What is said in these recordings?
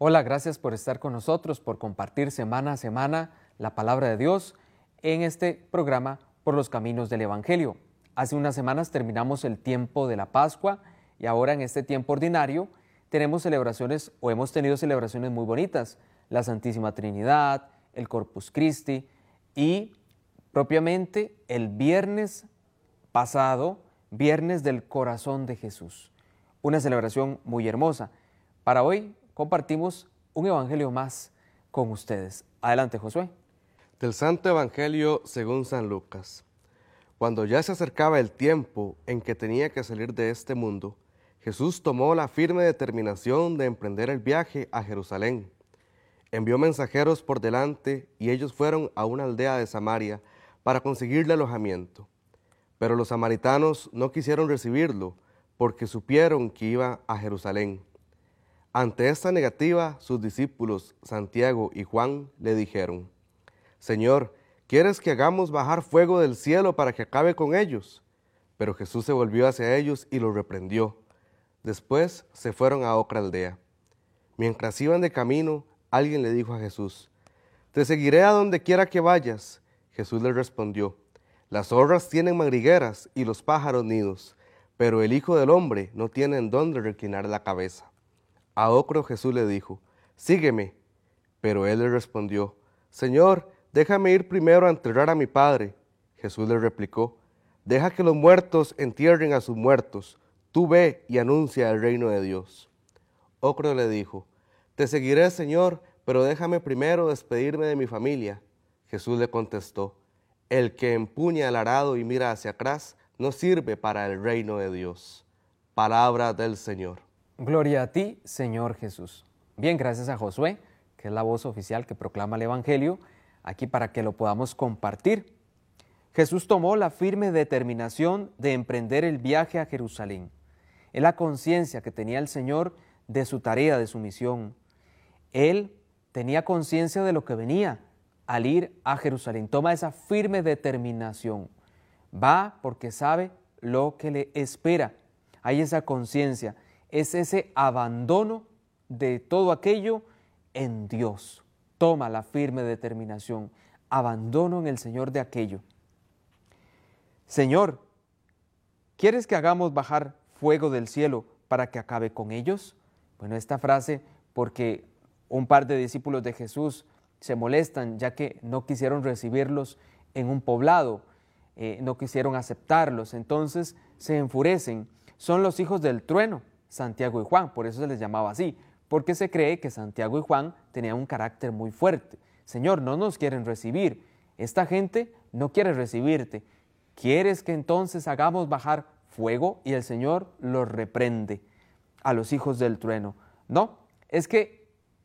Hola, gracias por estar con nosotros, por compartir semana a semana la palabra de Dios en este programa por los caminos del Evangelio. Hace unas semanas terminamos el tiempo de la Pascua y ahora en este tiempo ordinario tenemos celebraciones o hemos tenido celebraciones muy bonitas, la Santísima Trinidad, el Corpus Christi y propiamente el viernes pasado, viernes del corazón de Jesús. Una celebración muy hermosa. Para hoy compartimos un evangelio más con ustedes. Adelante, Josué. Del Santo Evangelio según San Lucas. Cuando ya se acercaba el tiempo en que tenía que salir de este mundo, Jesús tomó la firme determinación de emprender el viaje a Jerusalén. Envió mensajeros por delante y ellos fueron a una aldea de Samaria para conseguirle alojamiento. Pero los samaritanos no quisieron recibirlo porque supieron que iba a Jerusalén. Ante esta negativa, sus discípulos Santiago y Juan le dijeron, Señor, ¿quieres que hagamos bajar fuego del cielo para que acabe con ellos? Pero Jesús se volvió hacia ellos y los reprendió. Después se fueron a otra aldea. Mientras iban de camino, alguien le dijo a Jesús, Te seguiré a donde quiera que vayas. Jesús le respondió, Las zorras tienen madrigueras y los pájaros nidos, pero el Hijo del Hombre no tiene en dónde reclinar la cabeza. A otro Jesús le dijo, Sígueme. Pero él le respondió, Señor, déjame ir primero a enterrar a mi Padre. Jesús le replicó, Deja que los muertos entierren a sus muertos, tú ve y anuncia el reino de Dios. Ocro le dijo, Te seguiré, Señor, pero déjame primero despedirme de mi familia. Jesús le contestó, El que empuña el arado y mira hacia atrás, no sirve para el reino de Dios. Palabra del Señor. Gloria a ti, Señor Jesús. Bien, gracias a Josué, que es la voz oficial que proclama el Evangelio, aquí para que lo podamos compartir. Jesús tomó la firme determinación de emprender el viaje a Jerusalén. Es la conciencia que tenía el Señor de su tarea, de su misión. Él tenía conciencia de lo que venía al ir a Jerusalén. Toma esa firme determinación. Va porque sabe lo que le espera. Hay esa conciencia es ese abandono de todo aquello en Dios. Toma la firme determinación, abandono en el Señor de aquello. Señor, ¿quieres que hagamos bajar fuego del cielo para que acabe con ellos? Bueno, esta frase porque un par de discípulos de Jesús se molestan ya que no quisieron recibirlos en un poblado, eh, no quisieron aceptarlos, entonces se enfurecen. Son los hijos del trueno, Santiago y Juan, por eso se les llamaba así, porque se cree que Santiago y Juan tenían un carácter muy fuerte. Señor, no nos quieren recibir, esta gente no quiere recibirte. ¿Quieres que entonces hagamos bajar fuego? Y el Señor los reprende a los hijos del trueno. No, es que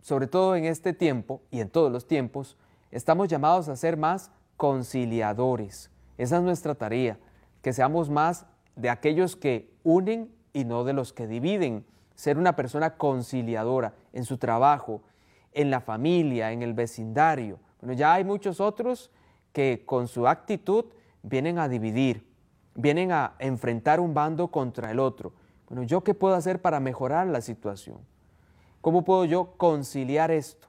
sobre todo en este tiempo y en todos los tiempos, estamos llamados a ser más conciliadores. Esa es nuestra tarea, que seamos más de aquellos que unen y no de los que dividen. Ser una persona conciliadora en su trabajo, en la familia, en el vecindario. Bueno, ya hay muchos otros que con su actitud vienen a dividir, vienen a enfrentar un bando contra el otro. Bueno, ¿yo qué puedo hacer para mejorar la situación? ¿Cómo puedo yo conciliar esto?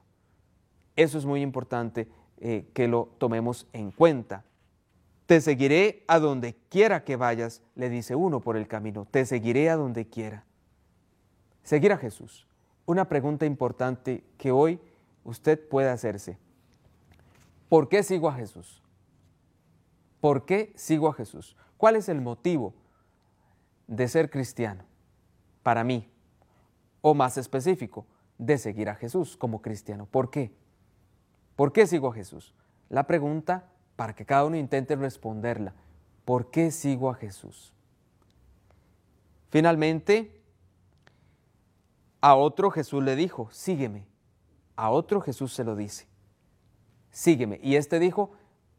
Eso es muy importante eh, que lo tomemos en cuenta. Te seguiré a donde quiera que vayas, le dice uno por el camino. Te seguiré a donde quiera. Seguir a Jesús. Una pregunta importante que hoy usted puede hacerse. ¿Por qué sigo a Jesús? ¿Por qué sigo a Jesús? ¿Cuál es el motivo de ser cristiano para mí? O más específico, de seguir a Jesús como cristiano. ¿Por qué? ¿Por qué sigo a Jesús? La pregunta para que cada uno intente responderla. ¿Por qué sigo a Jesús? Finalmente, a otro Jesús le dijo, sígueme. A otro Jesús se lo dice, sígueme. Y este dijo,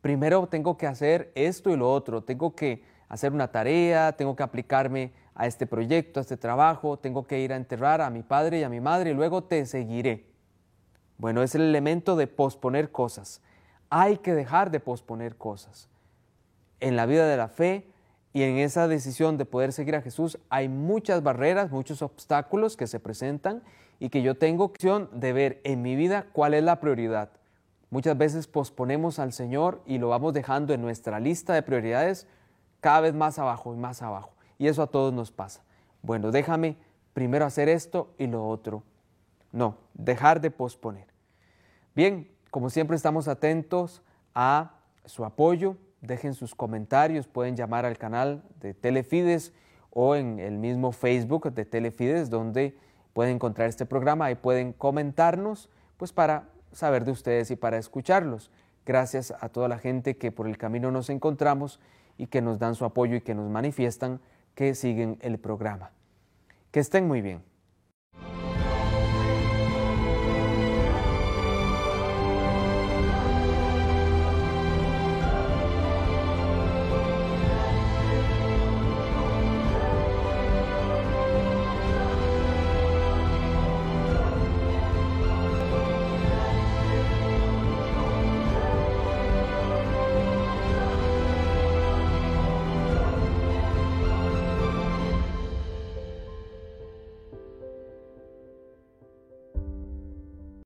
primero tengo que hacer esto y lo otro, tengo que hacer una tarea, tengo que aplicarme a este proyecto, a este trabajo, tengo que ir a enterrar a mi padre y a mi madre y luego te seguiré. Bueno, es el elemento de posponer cosas. Hay que dejar de posponer cosas. En la vida de la fe Y en esa decisión de poder seguir a Jesús hay muchas barreras, muchos obstáculos que se presentan y que yo tengo opción de ver en mi vida cuál es la prioridad. Muchas veces posponemos al Señor y lo vamos dejando en nuestra lista de prioridades cada vez más abajo y más abajo. Y eso a todos nos pasa. Bueno, déjame primero hacer esto y lo otro. No, dejar de posponer. Bien, como siempre estamos atentos a su apoyo, dejen sus comentarios, pueden llamar al canal de Telefides o en el mismo Facebook de Telefides donde pueden encontrar este programa y pueden comentarnos pues para saber de ustedes y para escucharlos. Gracias a toda la gente que por el camino nos encontramos y que nos dan su apoyo y que nos manifiestan que siguen el programa. Que estén muy bien.